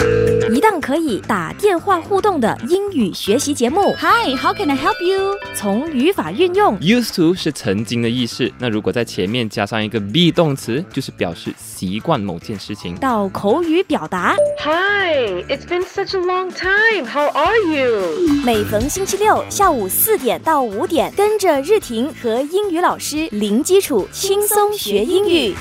Thank you. 可以打电话互动的英语学习节目。Hi, how can I help you? 从语法运用 Used to 是曾经的意思，那如果在前面加上一个 be 动词，就是表示习惯某件事情。到口语表达，Hi, it's been such a long time. How are you? 每逢星期六下午四点到五点，跟着日婷和英语老师零基础轻松学英语。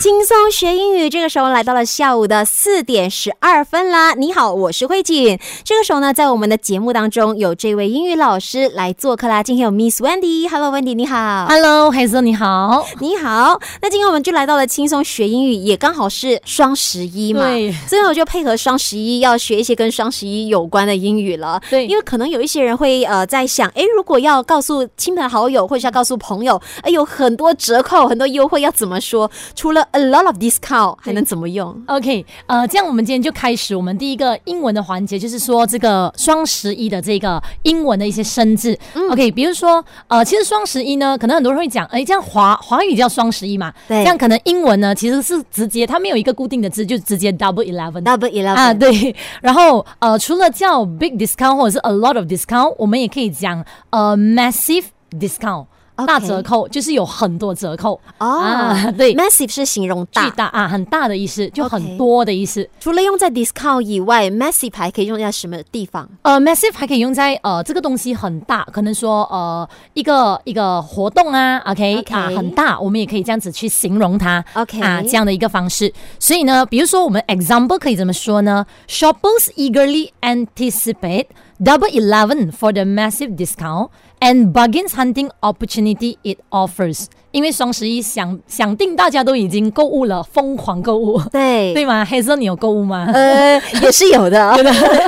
轻松学英语，这个时候来到了下午的四点十二分啦。你好，我是慧锦。这个时候呢，在我们的节目当中有这位英语老师来做客啦。今天有 Miss Wendy。Hello，Wendy，你好。Hello，黑色你好。你好。那今天我们就来到了轻松学英语，也刚好是双十一嘛。对所以我就配合双十一，要学一些跟双十一有关的英语了。对因为可能有一些人会呃在想，哎，如果要告诉亲朋好友，或者是要告诉朋友，哎，有很多折扣、很多优惠，要怎么说？除了 a lot of discount，还能怎么用？OK，呃，这样我们今天就开始我们第一个英文的环节，就是说这个双十一的这个英文的一些生字。OK，比如说，呃，其实双十一呢，可能很多人会讲，哎，这样华华语叫双十一嘛，对这样可能英文呢其实是直接它没有一个固定的字，就直接 Double Eleven。Double eleven 啊，对，然后呃，除了叫 big discount 或者是 a lot of discount，我们也可以讲呃 massive discount。大折扣就是有很多折扣哦、啊对 m a s s i v e 是形容巨大。啊，很大的意思，就很多的意思。除了用在 discount 以外，massive 还可以用在什么地方？呃，massive 还可以用在呃这个东西很大，可能说呃一个一个活动啊 OK 啊很大，我们也可以这样子去形容它 OK 啊这样的一个方式。所以呢，比如说我们 example 可以怎么说呢？Shoppers eagerly anticipate Double Eleven for the massive discount and bargains hunting opportunity it offers。因为双十一想想定大家都已经购物了，疯狂购物，对 对吗？黑色你有购物吗？呃，也是有的。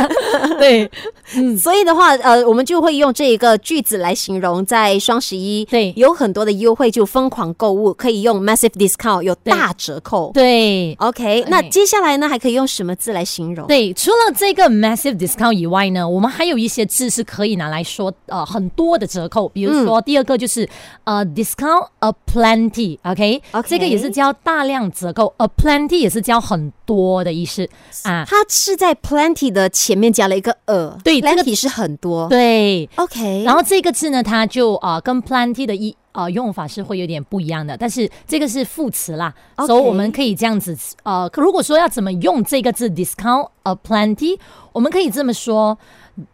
对。嗯所以的话，呃，我们就会用这一个句子来形容，在双十一对有很多的优惠，就疯狂购物，可以用 massive discount，有大折扣。对 OK，那接下来呢，还可以用什么字来形容？对，除了这个 massive discount 以外呢，我们还有一些字是可以拿来说呃很多的折扣，比如说第二个就是、呃 discount a plenty，OK，、OK 这个也是叫大量折扣，a plenty 也是叫很多的意思啊。它是在 plenty 的前面加了一个 a，对这个，plenty 是很多。对，，OK，然后这个字呢，它就呃跟 plenty 的一呃用法是会有点不一样的，但是这个是副词啦所以我们可以这样子呃，如果说要怎么用这个字 discount a plenty，我们可以这么说。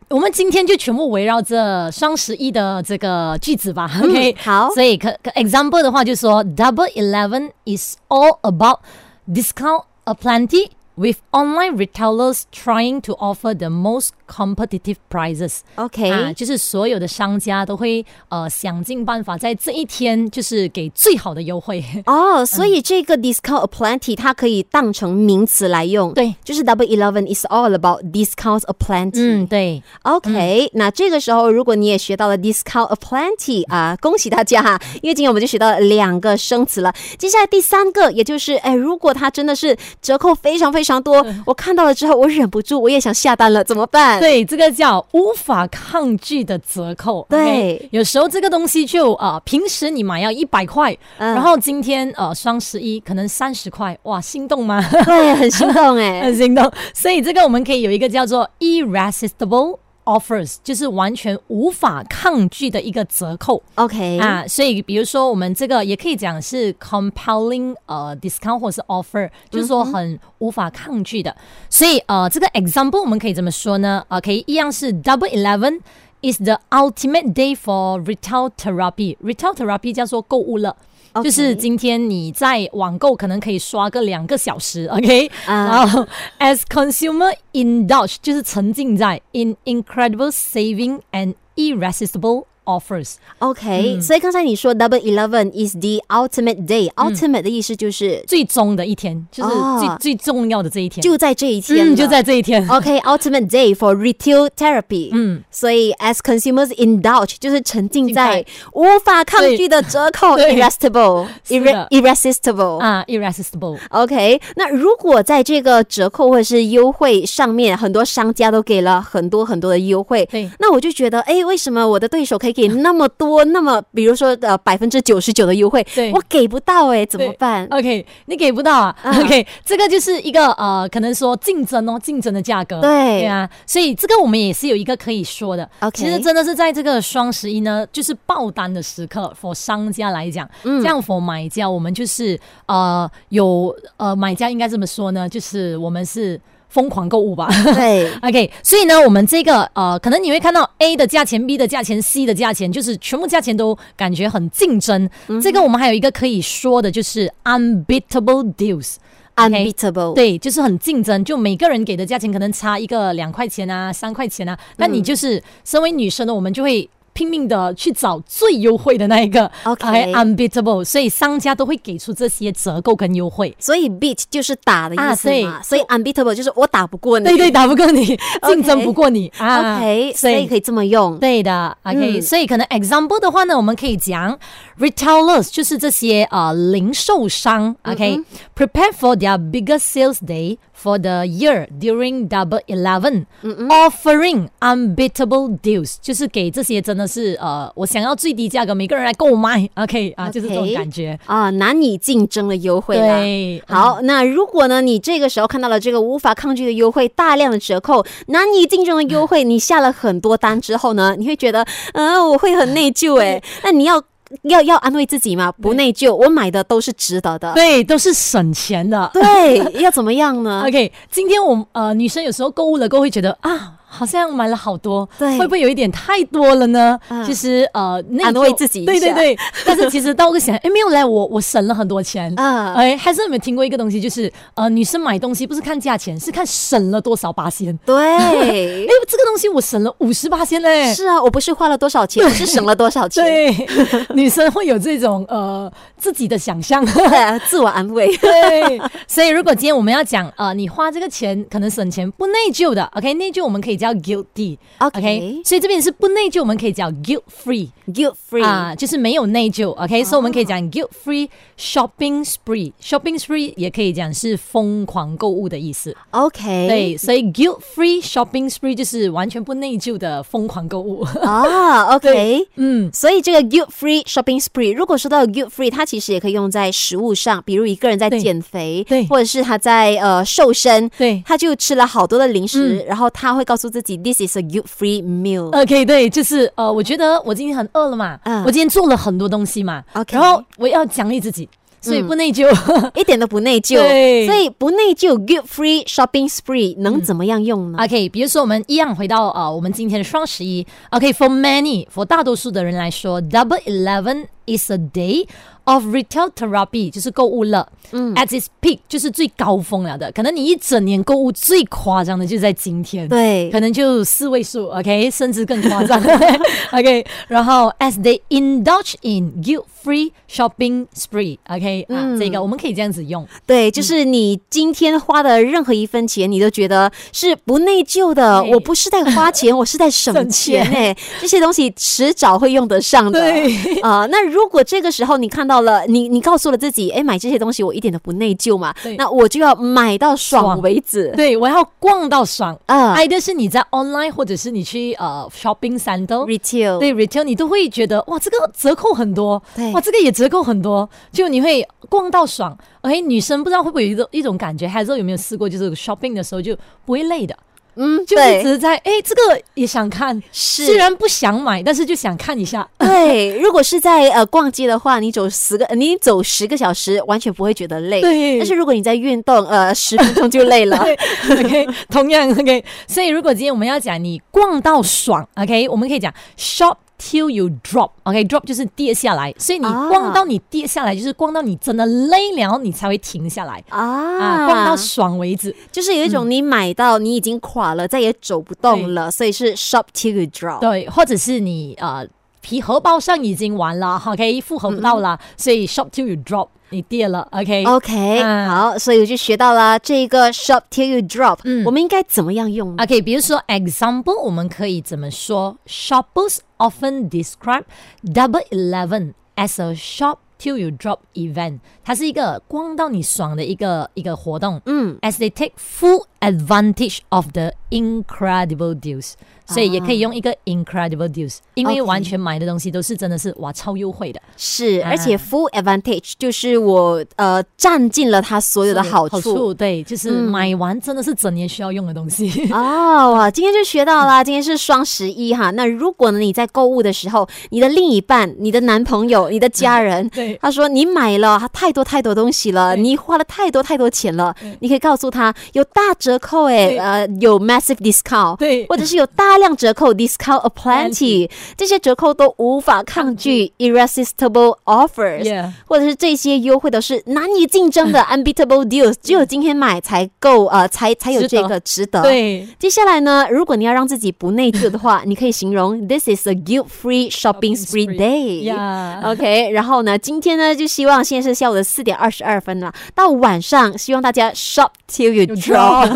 我们今天就全部围绕着双十一的这个句子吧、o k 好所以可可 example 的话就说 Double Eleven is all about discount a plenty with online retailers trying to offer the most competitive prices。OK，、啊，就是所有的商家都会呃想尽办法在这一天就是给最好的优惠。哦，所以这个 discount a plenty 它可以当成名词来用，对就是 Double Eleven is all about discounts a plenty。嗯，对，OK，、那这个时候如果你也学到了 discount a plenty 啊，恭喜大家哈！因为今天我们就学到了两个生词了。接下来第三个，也就是哎，如果它真的是折扣非常非常多，我看到了之后我忍不住，我也想下单了，怎么办？对，这个叫无法抗拒的折扣。对有时候这个东西就呃，平时你买要一百块，嗯然后今天呃双十一可能三十块，哇，心动吗？对，很心动哎。很心动。所以这个我们可以有一个叫做 irresistible offers，就是完全无法抗拒的一个折扣。OK，啊，所以比如说我们这个也可以讲是 compelling 呃 discount 或是 offer，就是说很无法抗拒的。所以呃这个 example 我们可以怎么说呢？OK，一样是 Double Eleven is the ultimate day for retail therapy。retail therapy 叫做购物乐。就是今天你在网购可能可以刷个两个小时，OK，、啊然后 as consumer indulge 就是沉浸在 in incredible saving and irresistible offers。 OK，、所以刚才你说 Double Eleven is the ultimate day，ultimate、的意思就是最终的一天，就是哦最、最重要的这一天，就在这一天了、嗯就在这一天。 OK，ultimate、day for retail therapy。嗯，所以 as consumers indulge 就是沉浸在无法抗拒的折扣对，irresistible 是的 irresistible。啊，irresistible。 OK，那如果在这个折扣或者是优惠上面，很多商家都给了很多很多的优惠，对那我就觉得，哎，为什么我的对手可以 给那么多，那么比如说呃百分之九十九的优惠，对我给不到哎，怎么办？OK，你给不到啊。嗯 OK，这个就是一个呃，可能说竞争哦，竞争的价格。对对啊，所以这个我们也是有一个可以说的。OK 其实真的是在这个双十一呢，就是爆单的时刻，for 商家来讲，嗯这样 for 买家，我们就是呃有呃买家应该这么说呢，就是我们是疯狂购物吧。对，OK，所以呢，我们这个呃，可能你会看到 A 的价钱、B 的价钱、C 的价钱，就是全部价钱都感觉很竞争。嗯这个我们还有一个可以说的，就是 unbeatable deals。unbeatable，对，就是很竞争，就每个人给的价钱可能差一个两块钱啊、三块钱啊，那嗯你就是身为女生呢，我们就会。拼命的去找最优惠的那一个 OK 哎 unbeatable，所以商家都会给出这些折扣跟优惠。所以 beat 就是打的意思嘛，所以 unbeatable 就是我打不过你。对对，打不过你，竞争不过你啊。，OK，所以可以这么用。对的，OK，、嗯所以可能 example 的话呢，我们可以讲 retailers 就是这些呃零售商，OK，prepare、for their biggest sales day for the year during Double Eleven，offering unbeatable deals，就是给这些真的是呃我想要最低价格，每个人来购买，OK 啊就是这种感觉。啊，难以竞争的优惠啦。对，好，那如果呢，你这个时候看到了这个无法抗拒的优惠，大量的折扣，难以竞争的优惠，你下了很多单之后呢，你会觉得，嗯、我会很内疚哎。那你要要要安慰自己嘛，不内疚，我买的都是值得的。对，都是省钱的。对，要怎么样呢？OK，今天我呃女生有时候购物了过后会觉得啊，好像买了好多，对会不会有一点太多了呢？嗯其实呃，安慰自己一下对对对。但是其实到个想，哎，没有嘞，我我省了很多钱。啊哎，还是有没有听过一个东西，就是呃，女生买东西不是看价钱，是看省了多少八仙。对 哎，，这个东西我省了五十八仙嘞。是啊，我不是花了多少钱，我是省了多少钱，对，女生会有这种呃自己的想象。对，自我安慰。对，所以如果今天我们要讲呃，你花这个钱可能省钱不内疚的，OK，内疚我们可以叫 guilty。OK，所以这边是不内疚，我们可以叫 guilt free guilt free 啊，就是没有内疚。OK，、所以我们可以讲 guilt free shopping spree。shopping spree 也可以讲是疯狂购物的意思。OK，对，所以 guilt free shopping spree 就是完全不内疚的疯狂购物。啊，OK，嗯，所以这个 guilt free shopping spree，如果说到 guilt free，它其实也可以用在食物上，比如一个人在减肥，对或者是他在呃瘦身，对。他就吃了好多的零食，嗯然后他会告诉自己 this is a guilt free meal。OK，对，就是呃，我觉得我今天很饿了嘛，嗯我今天做了很多东西嘛 OK 然后我要奖励自己，所以嗯不内疚。一点都不内疚，对所以不内疚 guilt free shopping spree 能怎么样用呢？OK，比如说我们一样回到呃，我们今天的双十一。OK，for、many，for 大多数的人来说，Double Eleven is a day of retail therapy，就是购物了。嗯，at its peak 就是最高峰了的。可能你一整年购物最夸张的就在今天。对可能就四位数，OK，甚至更夸张，OK。然后，as they indulge in guilt-free shopping spree，OK，、啊，嗯这个我们可以这样子用，对，就是你今天花的任何一分钱，你都觉得是不内疚的。对我不是在花钱，我是在省钱 哎、这些东西迟早会用得上的。对啊、那如果这个时候你看到了，你你告诉了自己，哎，买这些东西我一点都不内疚嘛对，那我就要买到爽爽为止。对我要逛到爽。啊、either 是你在 online 或者是你去呃 shopping center。r e t a i l 对 retail，你都会觉得哇，这个折扣很多，对哇，这个也折扣很多，就你会逛到爽。哎，女生不知道会不会有一种一种感觉，还是有没有试过，就是 shopping 的时候就不会累的，嗯，就一直在哎，这个也想看，是虽然不想买，但是就想看一下。对，如果是在呃逛街的话，你走十个，你走十个小时，完全不会觉得累。对但是如果你在运动，呃，十分钟就累了。对，OK，同样 OK。所以如果今天我们要讲你逛到爽，OK，我们可以讲 shop till you drop，OK，drop、就是跌下来，所以你啊。逛到你跌下来，就是逛到你真的累了，你才会停下来。啊。啊，逛到爽为止。就是有一种你买到你已经垮了，再也走不动了，所以是 shop till you drop。对，或者是你呃皮荷包上已经完了，OK，复合不到了，所以 shop till you drop，你跌了，OK。 OK，、嗯好，所以我就学到了这个 shop till you drop，、嗯我们应该怎么样用呢？ OK，比如说 example，我们可以怎么说？Shoppers often describe Double Eleven as a shop till you drop event，它是一个逛到你爽的一个一个活动。嗯，as they take full advantage of the incredible deals， 所以也可以用一个 incredible deals，因为完全买的东西都是真的是哇超优惠的，是，啊而且 full advantage 就是我呃占尽了它所有的好处。对，就是嗯买完真的是整年需要用的东西。哦，哇，今天就学到啦！今天是双十一哈。那如果呢你在购物的时候，你的另一半、你的男朋友、你的家人，对他说你买了太多太多东西了，你花了太多太多钱了，你可以告诉他有大折扣诶，对呃，有 massive discount，对或者是有大量折扣 discount aplenty，这些折扣都无法抗拒 irresistible offers。或者是这些优惠都是难以竞争的 unbeatable deals，只有今天买才够，呃，才才有这个值得。。对，接下来呢，如果你要让自己不内疚的话，你可以形容 This is a guilt-free shopping spree day。呀 OK，然后呢，今天呢，就希望现在是下午的四点二十二分了，到晚上希望大家 shop till you drop，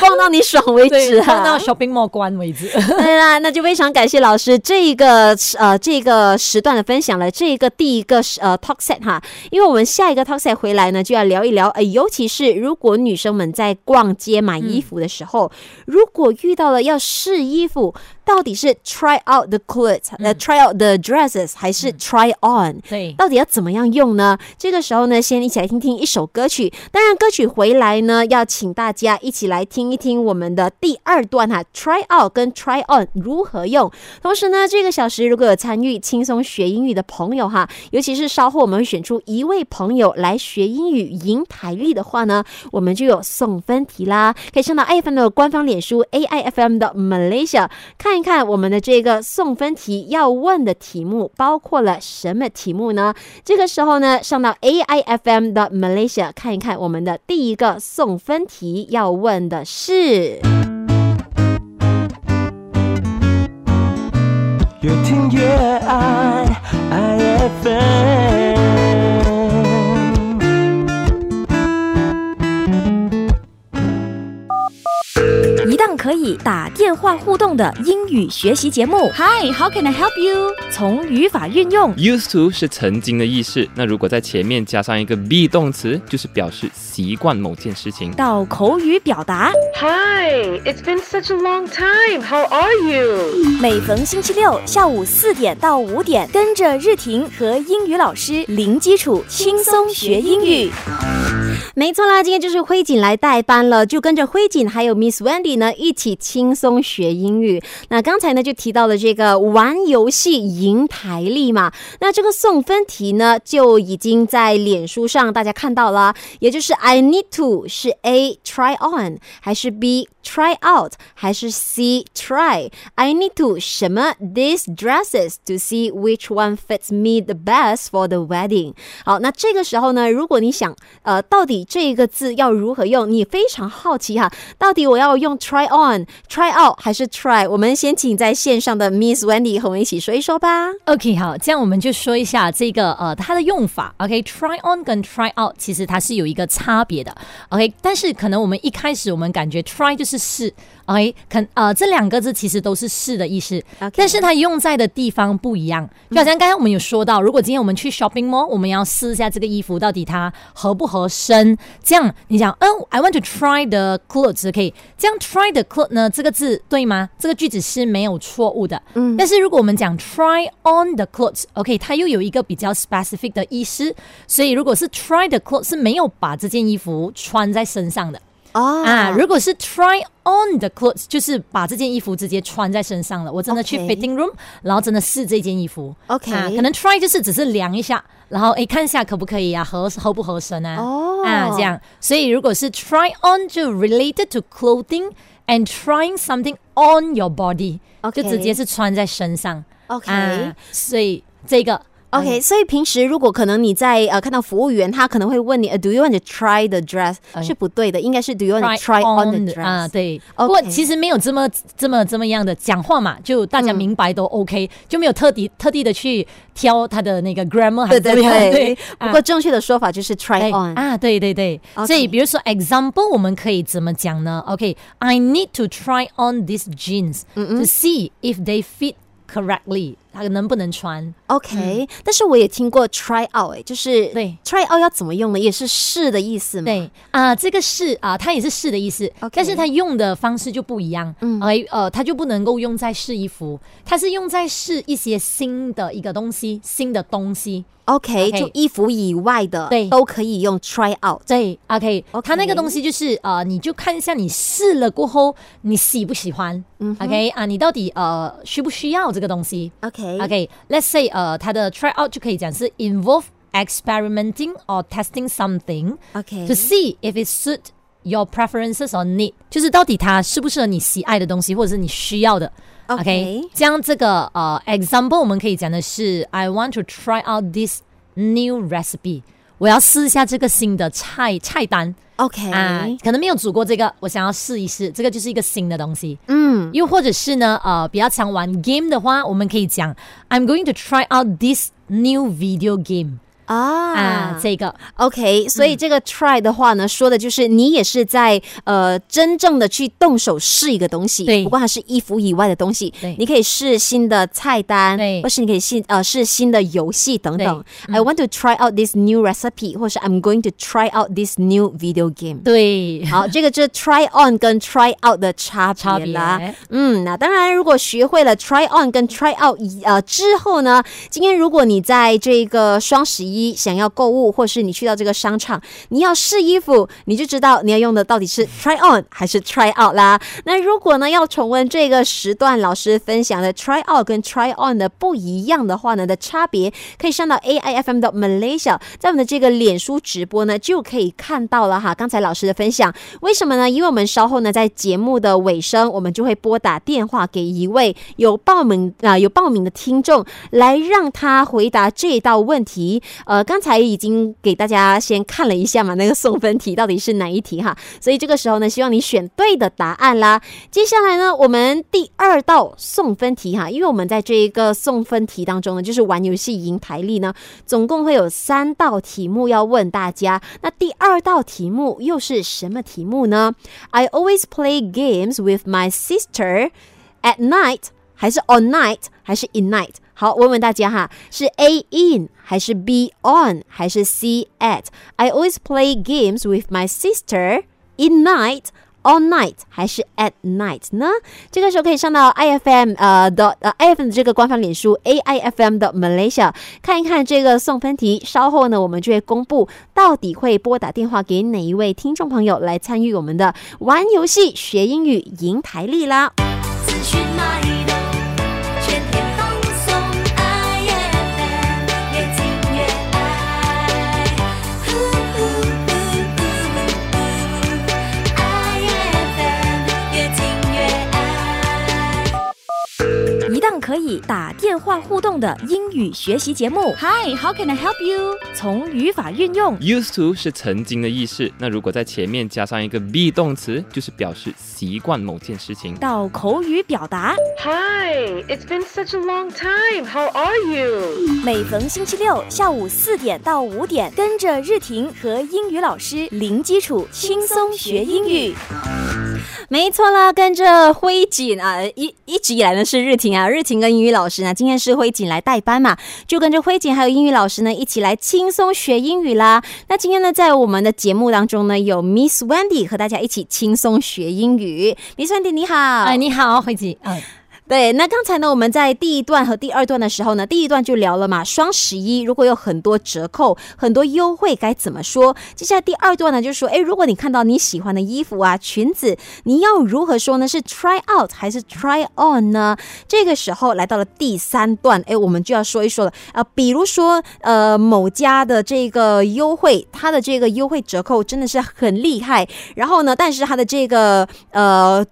逛到你爽为止对，逛到啊。shopping mall 关为止。对啦，那就非常感谢老师这一个呃这个时段的分享了，这一个第一个呃 talk set 哈，因为我们下一个 talk set 回来呢，就要聊一聊，呃，尤其是如果女生们在逛街买衣服的时候，如果遇到了要试衣服，到底是 try out the clothes，呃、try out the dresses，还是 try on？对，到底要怎么样用呢？这个时候呢，先一起来听听一首歌曲。当然，歌曲回来呢，要请大家一起来听一听我们的第二段哈，try out 跟 try on 如何用。同时呢，这个小时如果有参与轻松学英语的朋友哈，尤其是稍后我们会选出一位朋友来学英语赢台历的话呢，我们就有送分题啦，可以上到 iFM 的官方脸书 AIFM 的 Malaysia 看看一看我们的这个送分题要问的题目包括了什么题目呢？这个时候呢，上到 AIFM 的 Malaysia 看一看我们的第一个送分题要问的是。越听越爱 IFM。档可以打电话互动的英语学习节目。Hi, how can I help you? 从语法运用 Used to 是曾经的意思，那如果在前面加上一个 be 动词，就是表示习惯某件事情。到口语表达，Hi, it's been such a long time. How are you? 每逢星期六下午四点到五点，跟着日婷和英语老师零基础轻松学英语。没错啦，今天就是灰锦来代班了，就跟着灰锦还有 Miss Wendy 呢一起轻松学英语。那刚才呢就提到了这个玩游戏赢台历嘛，那这个送分题呢就已经在脸书上大家看到了，也就是 I need to 是 A try on 还是 B try out 还是 see try。I need to 什么 these dresses to see which one fits me the best for the wedding。好，那这个时候呢，如果你想呃到底这一个字要如何用，你非常好奇哈，到底我要用 try on、try out 还是 try？我们先请在线上的 Miss Wendy 和我们一起说一说吧。OK，好，这样我们就说一下这个呃它的用法。OK，try、on 跟 try out 其实它是有一个差别的。OK，但是可能我们一开始我们感觉 try 就是试。OK，肯呃这两个字其实都是试的意思但是它用在的地方不一样。就好像刚才我们有说到，如果今天我们去 shopping mall，我们要试一下这个衣服到底它合不合身。这样你想，嗯、i want to try the clothes，可以、这样 try the clothes 呢这个字对吗？这个句子是没有错误的。嗯，但是如果我们讲 try on the clothes，OK，、它又有一个比较 specific 的意思，所以如果是 try the clothes 是没有把这件衣服穿在身上的。哦啊，如果是 try on the clothes，就是把这件衣服直接穿在身上了。我真的去 OK fitting room，然后真的试这件衣服。OK 啊，可能 try 就是只是量一下，然后诶看一下可不可以啊，合合不合身啊？哦啊，这样。所以如果是 try on 就 related to clothing and trying something on your body，OK 就直接是穿在身上。OK 啊，所以这个 OK，所以平时如果可能你在呃看到服务员，他可能会问你、呃、，Do you want to try the dress？、哎是不对的，应该是 Do you want to try try on the 的 dress？啊，对。 OK 不过其实没有这么这么这么样的讲话嘛，就大家明白都 OK，、就没有特地特地的去挑他的那个 grammar 还对对是怎么样对对。不过正确的说法就是 try 对 on。啊，对对对 OK 所以比如说 example，我们可以怎么讲呢？OK，I、need to try on these jeans、to see if they fit correctly。 它能不能穿。OK，、但是我也听过 try out，哎，就是对 try out 要怎么用呢？也是试的意思吗？对啊、这个试啊、它也是试的意思 OK 但是它用的方式就不一样。嗯嗯，呃，它就不能够用在试衣服，它是用在试一些新的一个东西，新的东西。OK，, OK 就衣服以外的，对都可以用 try out。对，OK，, OK 它那个东西就是呃，你就看一下你试了过后，你喜不喜欢、嗯 o k 啊，你到底呃需不需要这个东西 OK，, OK，let's、say 呃，它的 try out 就可以讲是 involve experimenting or testing something OK， to see if it suit your preferences or need，就是到底它适不适合你喜爱的东西，或者是你需要的。 OK 这样这个呃 example 我们可以讲的是 I want to try out this new recipe， 我要试一下这个新的菜菜单。OK，、啊，可能没有煮过这个，我想要试一试，这个就是一个新的东西。嗯。又或者是呢，呃，比较常玩 game 的话，我们可以讲 I'm going to try out this new video game 啊啊，这个 OK，所以这个 try 的话呢，说的就是你也是在呃真正的去动手试一个东西，对。不过它是衣服以外的东西对，你可以试新的菜单，对。或是你可以试呃试新的游戏等等。对。I want to try out this new recipe，或是 I'm going to try out this new video game。对，好，这个就是 try on 跟 try out 的差差别。别啦。嗯，那当然，如果学会了 try on 跟 try out 以呃之后呢，今天如果你在这个双十一一想要购物，或是你去到这个商场，你要试衣服，你就知道你要用的到底是 try on 还是 try out 啦。那如果呢要重温这个时段老师分享的 try out 跟 try on 的不一样的话呢的差别，可以上到 AIFM 的 Malaysia，在我们的这个脸书直播呢就可以看到了哈。刚才老师的分享，为什么呢？因为我们稍后呢在节目的尾声，我们就会拨打电话给一位有报名啊、有报名的听众，来让他回答这道问题。呃，刚才已经给大家先看了一下嘛，那个送分题到底是哪一题哈？所以这个时候呢，希望你选对的答案啦。接下来呢，我们第二道送分题哈，因为我们在这一个送分题当中呢，就是玩游戏赢台历呢，总共会有三道题目要问大家。那第二道题目又是什么题目呢？I always play games with my sister at night，还是 on night，还是 in night？好，问问大家哈，是 A in 还是 B on 还是 C at？I always play games with my sister in night。All night 还是 at night 呢？这个时候可以上到 IFM 呃的呃 IFM 的这个官方脸书 AIFM 的 Malaysia 看一看这个送分题。稍后呢，我们就会公布到底会拨打电话给哪一位听众朋友来参与我们的玩游戏学英语赢台历啦。档可以打电话互动的英语学习节目。Hi, how can I help you? 从语法运用、Used to 是曾经的意思，那如果在前面加上一个 be 动词，就是表示习惯某件事情。到口语表达，Hi, it's been such a long time. How are you? 每逢星期六下午四点到五点，跟着日婷和英语老师零基础轻松学英语。没错啦，跟着辉锦啊，一一直以来呢是日婷啊，日婷跟英语老师呢，今天是辉锦来代班嘛，就跟着辉锦还有英语老师呢一起来轻松学英语啦。那今天呢，在我们的节目当中呢，有 Miss Wendy 和大家一起轻松学英语。Miss Wendy 你好，哎，你好，慧吉，嗯，对，那刚才呢，我们在第一段和第二段的时候呢，第一段就聊了嘛，双十一如果有很多折扣、很多优惠该怎么说？接下来第二段呢，就是说，诶，如果你看到你喜欢的衣服啊、裙子，你要如何说呢？是 try out 还是 try on 呢？这个时候来到了第三段，诶，我们就要说一说了啊、呃，比如说呃某家的这个优惠，它的这个优惠折扣真的是很厉害，然后呢，但是它的这个呃。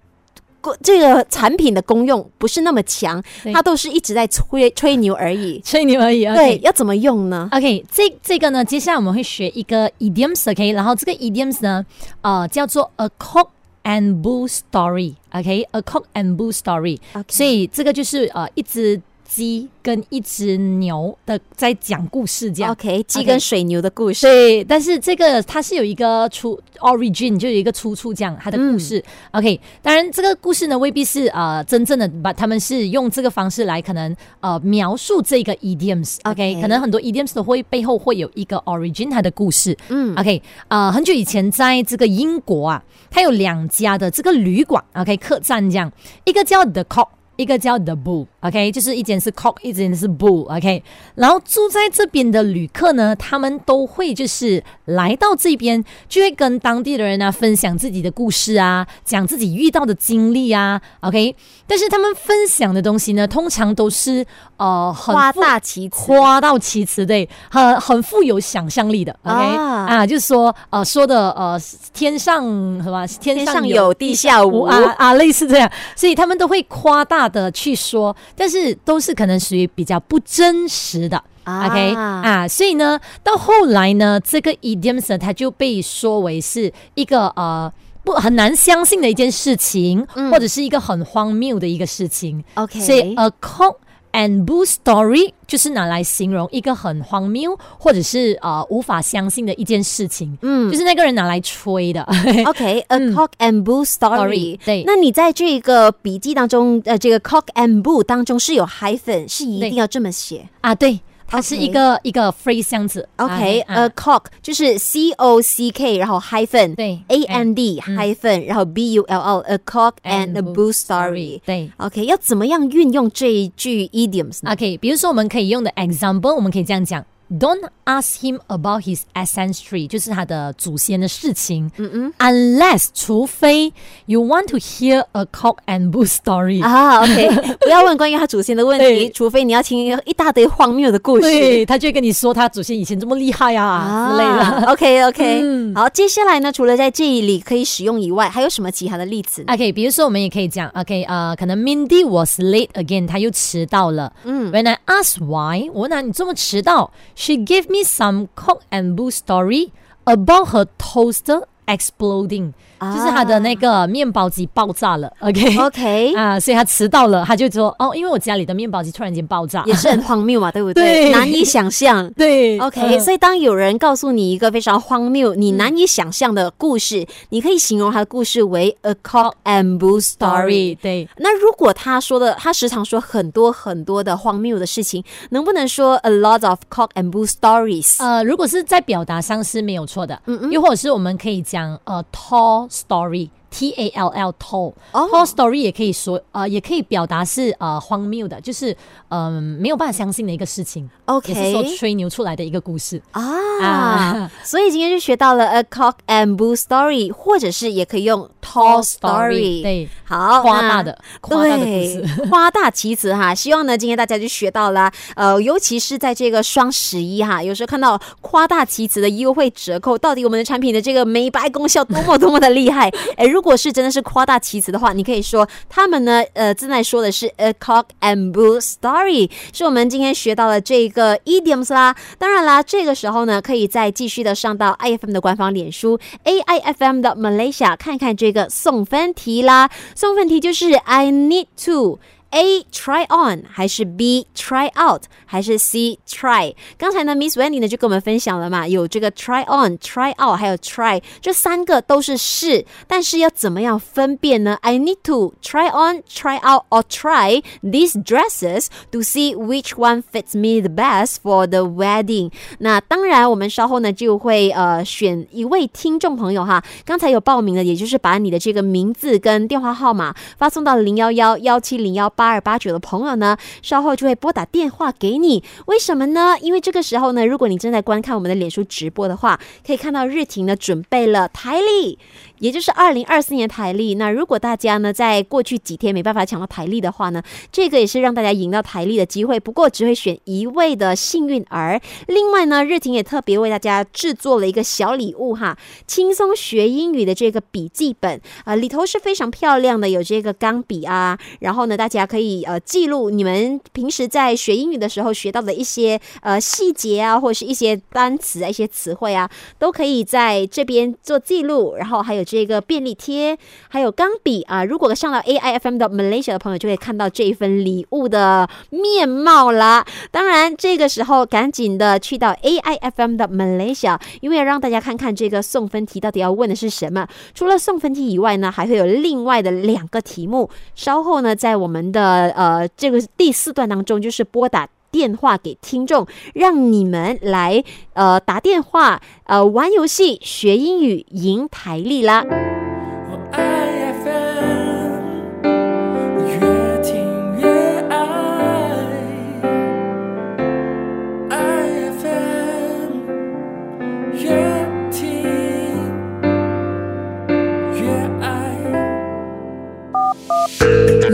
功这个产品的功用不是那么强，它都是一直在吹吹牛而已。吹牛而已。对，要怎么用呢？OK，这这个呢，接下来我们会学一个 idioms，OK，、然后这个 idioms 呢，呃，叫做 a cock and bull story，OK，a、cock and bull story，、所以这个就是呃一只鸡跟一只牛的在讲故事这样。OK，鸡跟水牛的故事。对，但是这个它是有一个出 origin，就有一个出处，这样它的故事。OK，当然这个故事呢未必是呃真正的，把他们是用这个方式来可能呃描述这个 idioms。OK，, OK 可能很多 idioms 都会背后会有一个 origin 它的故事。嗯 OK，呃，很久以前在这个英国啊，它有两家的这个旅馆，OK，客栈这样，一个叫 The Cock。一个叫 The Bull，OK，、就是一间是 Cock，一间是 Bull，OK、然后住在这边的旅客呢，他们都会就是来到这边，就会跟当地的人啊分享自己的故事啊，讲自己遇到的经历啊，OK。但是他们分享的东西呢，通常都是呃很夸大其词。夸到其词，对，很很富有想象力的，OK？啊啊，就是说呃说的呃天上什么天天上有地下无啊啊，类似这样，所以他们都会夸大的去说，但是都是可能属于比较不真实的。啊 OK 啊，所以呢，到后来呢，这个 idioms 呢，它就被说为是一个呃不很难相信的一件事情，或者是一个很荒谬的一个事情。OK，所以 a cock and boo story 就是拿来形容一个很荒谬或者是呃无法相信的一件事情，嗯就是那个人拿来吹的。OK，a cock and bull story。Story，对那你在这个笔记当中，呃，这个 cock and boo 当中是有 hyphen，是一定要这么写。啊，对，它是一个一个 phrase 这样子。OK，啊呃、cock 就是 C O C K，然后 hyphen，对 A N D hyphen，然后 B U L L，a cock and a bull story。对。OK，要怎么样运用这一句 idioms 呢？OK，比如说我们可以用的 example，我们可以这样讲：Don't ask him about his ancestry，就是他的祖先的事情。嗯嗯，unless 除非 you want to hear a cock and bull story。啊，OK，不要问关于他祖先的问题，对除非你要听一大堆荒谬的故事。对，他就会跟你说他祖先以前这么厉害啊之类的。OK OK，、嗯好，接下来呢，除了在这里可以使用以外，还有什么其他的例子呢？OK，比如说我们也可以讲，OK，呃，可能 Mindy was late again，她又迟到了。嗯，When I asked why，我问她你这么迟到，She gave me some cock and bull story about her toaster exploding，、就是他的那个面包机爆炸了。OK，OK，啊，所以他迟到了，他就说哦，因为我家里的面包机突然间爆炸，也是很荒谬嘛，对不对？对难以想象。对 OK，、嗯所以当有人告诉你一个非常荒谬、你难以想象的故事，你可以形容他的故事为 a cock and bull story。对。那如果他说的，他时常说很多很多的荒谬的事情，能不能说 a lot of cock and bull stories？、呃，如果是在表达上是没有错的，嗯嗯又或者是我们可以讲呃 tall story。T A L L tall、哦。Tall story 也可以说呃，也可以表达是呃荒谬的，就是嗯、没有办法相信的一个事情。OK 也是说吹牛出来的一个故事。啊啊，所以今天就学到了 a cock and bull story，或者是也可以用 tall story。对，好，夸大的夸大的故对事，夸大其词哈。希望呢，今天大家就学到了，呃，尤其是在这个双十一哈，有时候看到夸大其词的优惠折扣，到底我们的产品的这个美白功效多么多么的厉害？哎，如如果是真的是夸大其词的话，你可以说他们呢，呃，正在说的是 a cock and bull story，是我们今天学到的这个 idioms 啦。当然啦，这个时候呢，可以再继续的上到 IFM 的官方脸书 AIFM 的 Malaysia 看看这个送分题啦。送分题就是 I need to。A try on 还是 B try out 还是 C try？刚才呢，Miss Wendy 呢就跟我们分享了嘛，有这个 try on、try out 还有 try，这三个都是是，但是要怎么样分辨呢？I need to try on、try out or try these dresses to see which one fits me the best for the wedding。那当然，我们稍后呢就会呃选一位听众朋友哈，刚才有报名的，也就是把你的这个名字跟电话号码发送到零幺幺幺七零幺八 八二八九的朋友呢，稍后就会拨打电话给你。为什么呢？因为这个时候呢，如果你正在观看我们的脸书直播的话，可以看到日婷呢准备了台历。也就是二零二四年台历。那如果大家呢在过去几天没办法抢到台历的话呢，这个也是让大家赢到台历的机会。不过只会选一位的幸运儿。另外呢，日婷也特别为大家制作了一个小礼物哈，轻松学英语的这个笔记本啊、里头是非常漂亮的，有这个钢笔啊，然后呢，大家可以。呃记录你们平时在学英语的时候学到的一些呃细节啊，或者是一些单词啊、一些词汇啊，都可以在这边做记录。然后还有这个便利贴，还有钢笔啊。如果上到 AIFM 的 Malaysia 的朋友，就会看到这一份礼物的面貌啦。当然，这个时候赶紧的去到 AIFM 的 Malaysia，因为要让大家看看这个送分题到底要问的是什么。除了送分题以外呢，还会有另外的两个题目。稍后呢，在我们的呃这个第四段当中，就是拨打。电话给听众，让你们来呃打电话呃玩游戏学英语赢台历啦。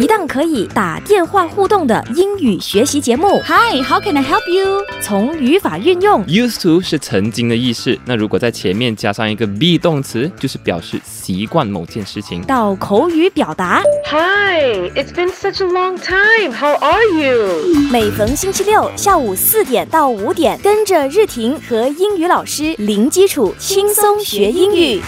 一档可以打电话互动的英语学习节目，Hi, how can I help you? 从语法运用 Used to 是曾经的意思，那如果在前面加上一个 be 动词，就是表示习惯某件事情。到口语表达，Hi, it's been such a long time. How are you? 每逢星期六下午四点到五点，跟着日婷和英语老师零基础轻松学英语。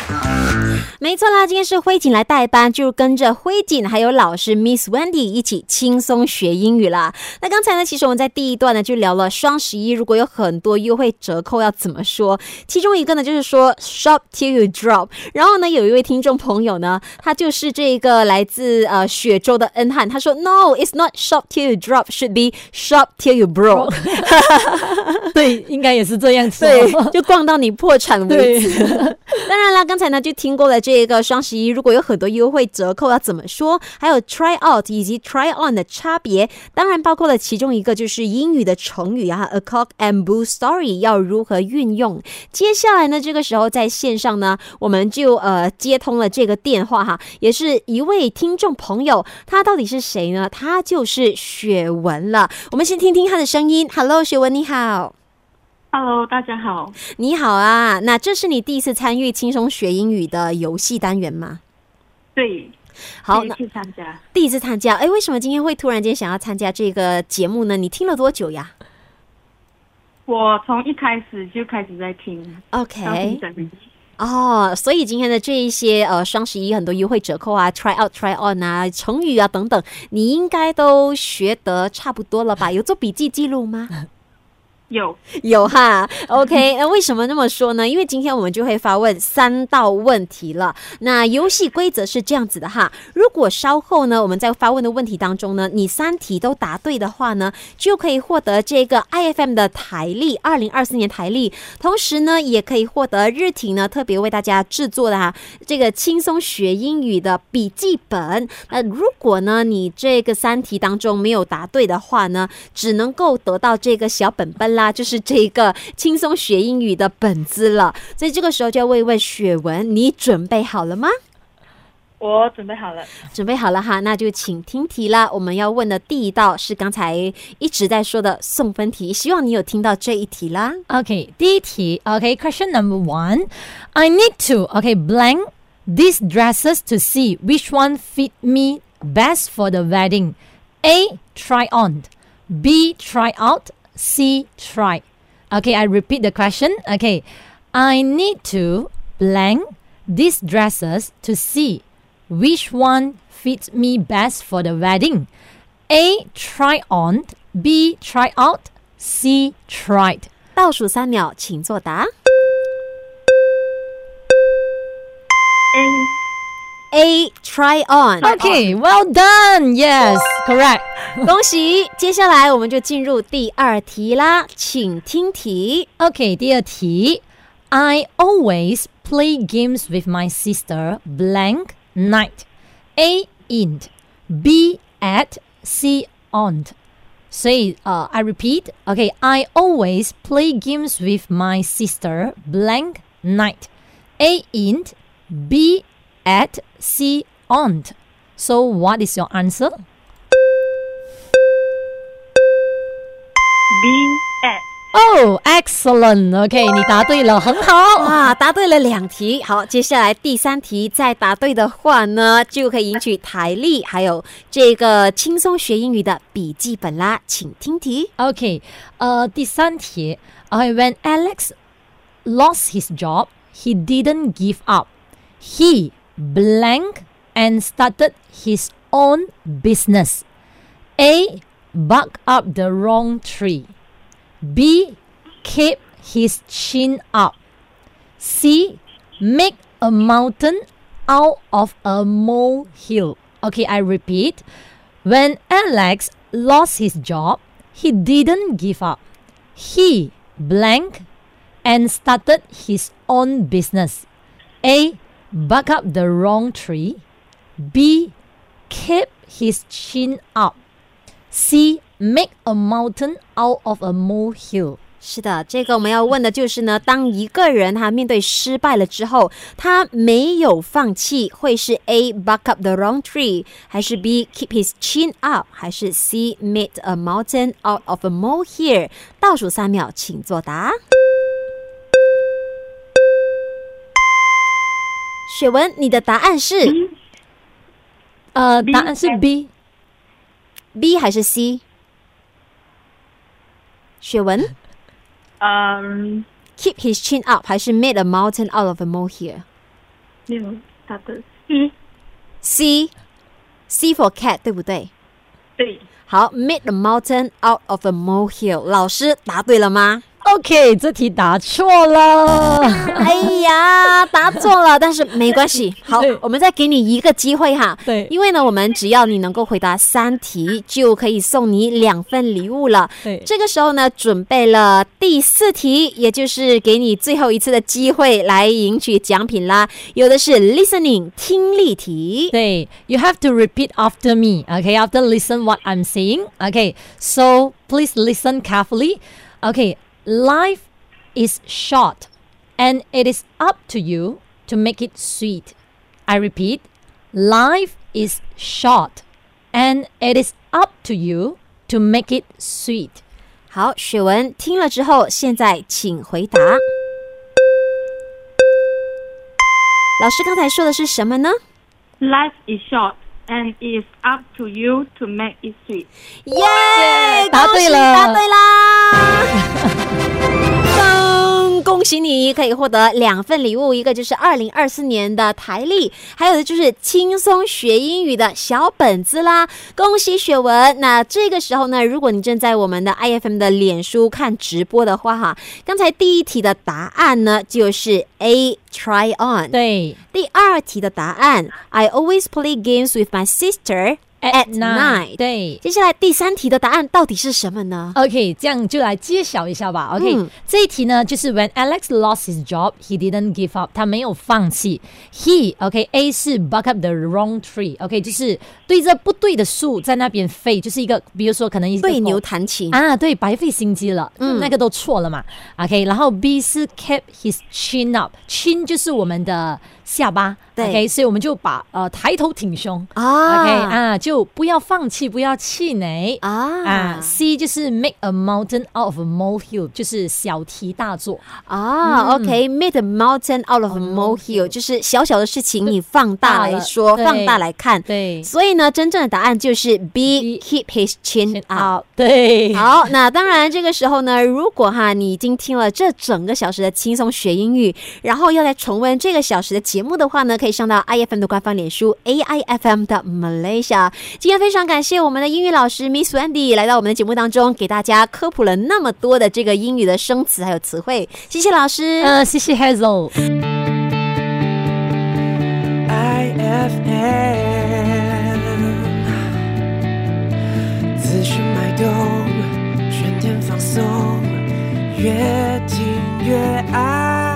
没错啦，今天是辉锦来代班，就跟着辉锦还有老师 Miss Wendy 一起轻松学英语啦。那刚才呢，其实我们在第一段呢就聊了双十一，如果有很多优惠折扣要怎么说？其中一个呢就是说 shop till you drop。然后呢，有一位听众朋友呢，他就是这个来自呃雪州的恩汉，他说 No, it's not shop till you drop, should be shop till you broke。对，应该也是这样子。对，就逛到你破产为止。当然啦，刚才呢就听过了这个双十一，如果有很多优惠折扣要怎么说，还有 try out 以及 try on 的差别，当然包括了其中一个就是英语的成语啊，a cock and bull story 要如何运用。接下来呢，这个时候在线上呢，我们就呃接通了这个电话哈，也是一位听众朋友，他到底是谁呢？他就是雪文了。我们先听听他的声音。Hello，雪文你好。Hello，大家好。你好啊，那这是你第一次参与轻松学英语的游戏单元吗？对，好，第一次参加。第一次参加，哎，为什么今天会突然间想要参加这个节目呢？你听了多久呀我从一开始就开始在听，？OK，哦，所以今天的这一些呃双十一很多优惠折扣啊，try out、try on 啊，成语啊等等，你应该都学得差不多了吧？有做笔记记录吗？有有哈，OK，那为什么那么说呢？因为今天我们就会发问三道问题了。那游戏规则是这样子的哈，如果稍后呢我们在发问的问题当中呢，你三题都答对的话呢，就可以获得这个 IFM 的台历，二零二四年台历，同时呢也可以获得日挺呢特别为大家制作的哈这个轻松学英语的笔记本。那如果呢你这个三题当中没有答对的话呢，只能够得到这个小本本啦，就是这个轻松学英语的本子了。所以这个时候就要问一问雪文，你准备好了吗？我准备好了。准备好了哈，那就请听题啦。我们要问的第一道是刚才一直在说的送分题，希望你有听到这一题啦。OK，第一题，OK，question、number one. I need to OK blank these dresses to see which one fit me best for the wedding. A. Try on. B. Try out. C. Try. Okay, I repeat the question. Okay, I need to blank these dresses to see which one fits me best for the wedding. A. Try on. B. Try out. C. Tried. 倒数三秒，请作答。 A A try on， Okay, well done. Yes, correct. 恭喜！接下来我们就进入第二题啦，请听题。 Okay, 第二题. I always play games with my sister blank night. A int, B at, C on. 所以呃、I repeat. Okay, I always play games with my sister blank night. A int, B at, C on. So what is your answer? B at Oh, excellent. OK，你答对了，很好。哇，答对了两题。好，接下来第三题再答对的话呢，就可以赢取台历，还有这个轻松学英语的笔记本啦。请听题。 OK，呃，第三题，OK, when Alex lost his job, he didn't give up. He blank and started his own business. A. Bark up the wrong tree. B. Keep his chin up. C. Make a mountain out of a molehill. Okay, I repeat. When Alex lost his job, he didn't give up. He blank and started his own business. A Buck up the wrong tree. B. Keep his chin up. C. Make a mountain out of a molehill. 是的，这个我们要问的就是呢，当一个人他面对失败了之后，他没有放弃，会是 A buck up the wrong tree，还是 B keep his chin up，还是 C made a mountain out of a molehill？倒数三秒，请作答。 雪文，你的答案是呃，答案是 B。B 还是 C？雪文嗯，keep his chin up 还是 made a mountain out of a molehill？没有答的 C，C C for cat 对不对？对，好，made a mountain out of a molehill。老师答对了吗？OK，这题答错了。哎呀，答错了，但是没关系。好，我们再给你一个机会哈。对因为呢，我们只要你能够回答三题，就可以送你两份礼物了。对这个时候呢，准备了第四题，也就是给你最后一次的机会来赢取奖品啦。有的是 listening 听力题。对，you have to repeat after me. Okay, after listen what I'm saying. Okay, so please listen carefully. Okay, life is short, and it is up to you to make it sweet. I repeat, life is short, and it is up to you to make it sweet. 好，雪文听了之后，现在请回答。老师刚才说的是什么呢？ Life is short and it's up to you to make it sweet。耶！答对了恭喜答对啦！ 噔，恭喜你可以获得两份礼物，一个就是二零二四年的台历，还有的就是轻松学英语的小本子啦。恭喜雪文！那这个时候呢，如果你正在我们的 IFM 的脸书看直播的话，哈，刚才第一题的答案呢就是 A try on。对第二题的答案，I always play games with my sister at night。对。接下来第三题的答案到底是什么呢？OK，这样就来揭晓一下吧。OK，、嗯这一题呢，就是 When Alex lost his job, he didn't give up，他没有放弃。He OK，A 是 buck up the wrong tree，OK，、就是对着不对的树在那边飞，就是一个，比如说可能对牛弹琴。啊，对，白费心机了，嗯那个都错了嘛。OK，然后 B 是 kept his chin up，chin 就是我们的下巴对，OK，所以我们就把呃抬头挺胸。啊 OK 啊，就不要放弃，不要气馁啊啊。C 就是 make a mountain out of a molehill，就是小题大做。啊，OK，make a mountain out of a molehill，就是小小的事情你放大来说，大放大来看。对所以呢，真正的答案就是 B，keep his chin up。对，好，那当然，这个时候呢，如果哈你已经听了这整个小时的轻松学英语，然后要来重温这个小时的节目的话呢，可以上到 IFM 的官方脸书 AIFM 的 Malaysia。今天非常感谢我们的英语老师 Miss Wendy 来到我们的节目当中，给大家科普了那么多的这个英语的生词还有词汇，谢谢老师。呃，谢谢 Hazel。IFM 资讯脉动，全天放送，越听越爱。